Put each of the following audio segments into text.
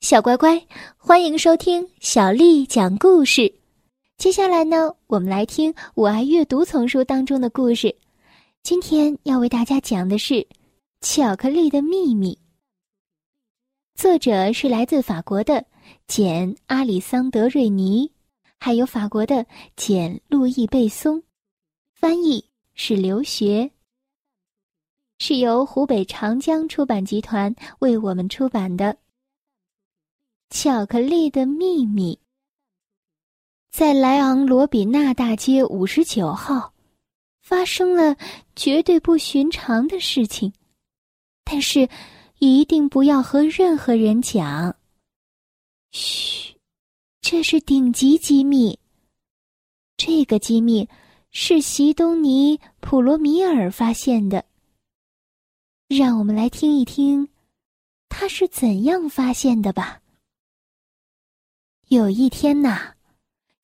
小乖乖，欢迎收听小丽讲故事。接下来呢，我们来听《我爱阅读》丛书当中的故事。今天要为大家讲的是《巧克力的秘密》。作者是来自法国的简·阿里桑德·瑞尼，还有法国的简·路易·贝松，翻译是刘学，是由湖北长江出版集团为我们出版的。巧克力的秘密，在莱昂罗比纳大街五十九号，发生了绝对不寻常的事情，但是一定不要和任何人讲。嘘，这是顶级机密。这个机密是席东尼·普罗米尔发现的。让我们来听一听，他是怎样发现的吧。有一天呐，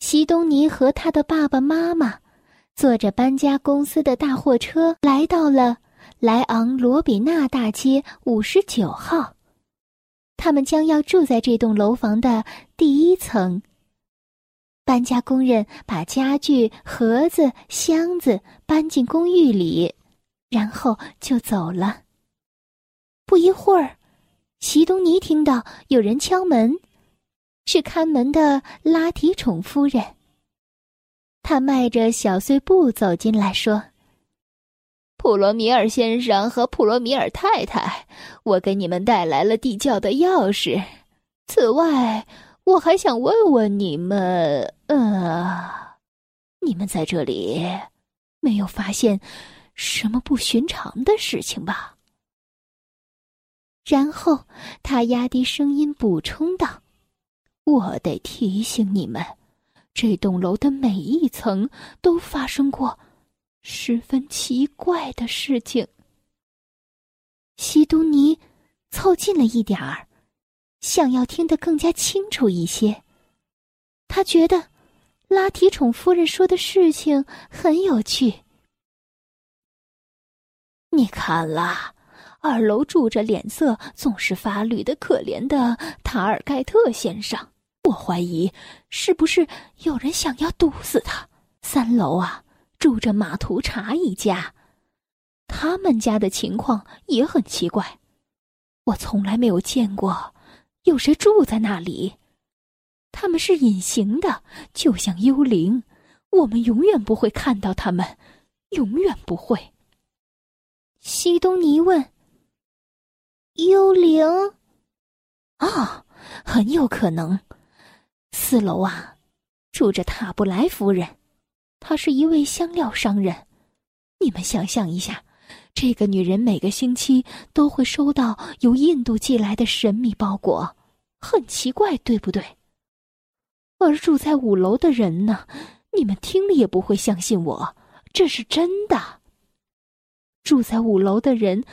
席东尼和他的爸爸妈妈坐着搬家公司的大货车来到了莱昂罗比纳大街五十九号。他们将要住在这栋楼房的第一层。搬家工人把家具、盒子、箱子搬进公寓里，然后就走了。不一会儿，席东尼听到有人敲门。是看门的拉提宠夫人。他迈着小碎步走进来说：“普罗米尔先生和普罗米尔太太，我给你们带来了地窖的钥匙。此外，我还想问问你们，呃，你们在这里没有发现什么不寻常的事情吧？”然后他压低声音补充道。我得提醒你们，这栋楼的每一层都发生过十分奇怪的事情。西东尼凑近了一点儿，想要听得更加清楚一些。他觉得拉提宠夫人说的事情很有趣。你看啦，二楼住着脸色总是发绿的可怜的塔尔盖特先生。我怀疑，是不是有人想要毒死他？三楼啊，住着马图查一家，他们家的情况也很奇怪，我从来没有见过有谁住在那里。他们是隐形的，就像幽灵，我们永远不会看到他们，永远不会。西东尼问：“幽灵？啊，很有可能。”四楼啊，住着塔布莱夫人，她是一位香料商人。你们想象一下，这个女人每个星期都会收到由印度寄来的神秘包裹，很奇怪，对不对？而住在五楼的人呢，你们听了也不会相信我，这是真的。住在五楼的人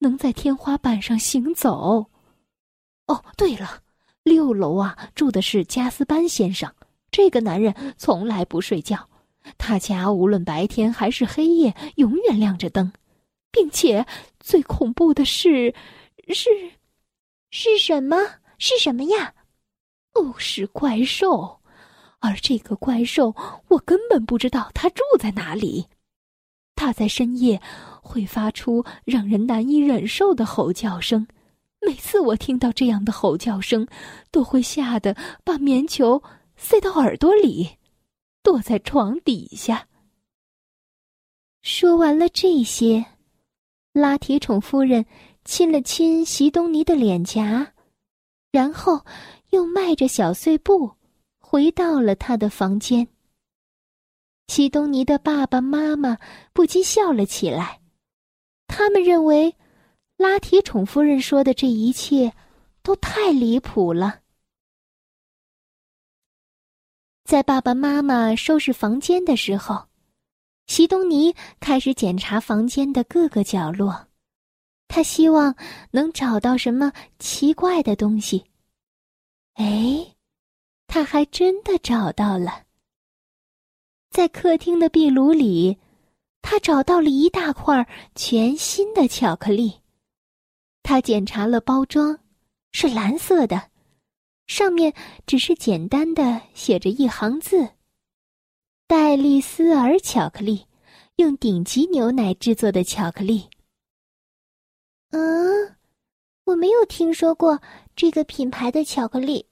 能在天花板上行走。哦，对了。六楼啊，住的是加斯班先生。这个男人从来不睡觉，他家无论白天还是黑夜，永远亮着灯，并且最恐怖的是，是，是什么？是什么呀？哦，是怪兽。而这个怪兽，我根本不知道他住在哪里。他在深夜会发出让人难以忍受的吼叫声。每次我听到这样的吼叫声，都会吓得把棉球塞到耳朵里，躲在床底下。说完了这些，拉铁宠夫人亲了亲席东尼的脸颊，然后又迈着小碎步回到了他的房间。席东尼的爸爸妈妈不禁笑了起来，他们认为。拉提宠夫人说的这一切，都太离谱了。在爸爸妈妈收拾房间的时候，席东尼开始检查房间的各个角落，他希望能找到什么奇怪的东西。哎，他还真的找到了。在客厅的壁炉里，他找到了一大块全新的巧克力。他检查了包装，是蓝色的，上面只是简单的写着一行字：“戴丽丝尔巧克力，用顶级牛奶制作的巧克力。”嗯，我没有听说过这个品牌的巧克力，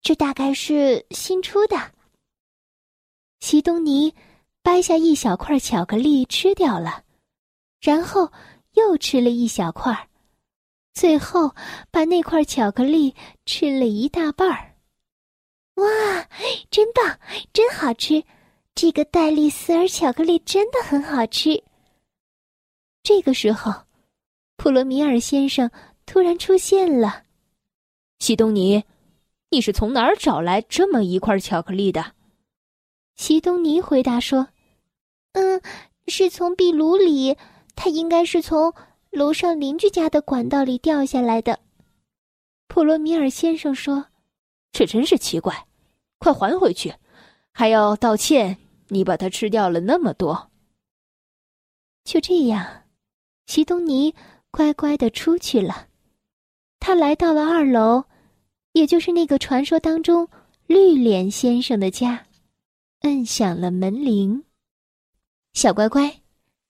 这大概是新出的。西东尼掰下一小块巧克力吃掉了，然后又吃了一小块，最后把那块巧克力吃了一大半儿。哇，真棒，真好吃！这个戴丽丝尔巧克力真的很好吃。这个时候，普罗米尔先生突然出现了。西东尼，你是从哪儿找来这么一块巧克力的？西东尼回答说：“嗯，是从壁炉里，它应该是从楼上邻居家的管道里掉下来的。”普罗米尔先生说：“这真是奇怪，快还回去，还要道歉，你把它吃掉了那么多。”就这样，席东尼乖乖的出去了。他来到了二楼，也就是那个传说当中绿脸先生的家。摁响了门铃，小乖乖，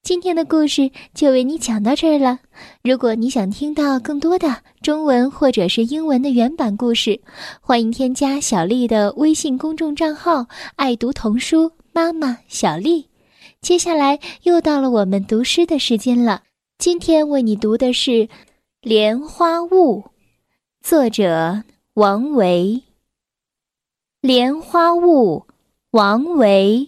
今天的故事就为你讲到这儿了。如果你想听到更多的中文或者是英文的原版故事，欢迎添加小丽的微信公众账号“爱读童书妈妈小丽”。接下来又到了我们读诗的时间了。今天为你读的是《莲花坞》，作者王维。莲花坞。王维，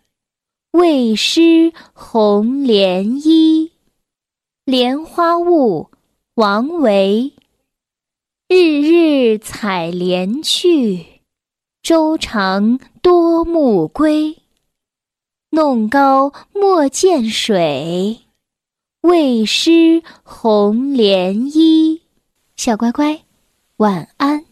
为湿红莲衣。莲花坞，王维。日日采莲去，洲长多暮归。弄篙莫溅水，为湿红莲衣。小乖乖，晚安。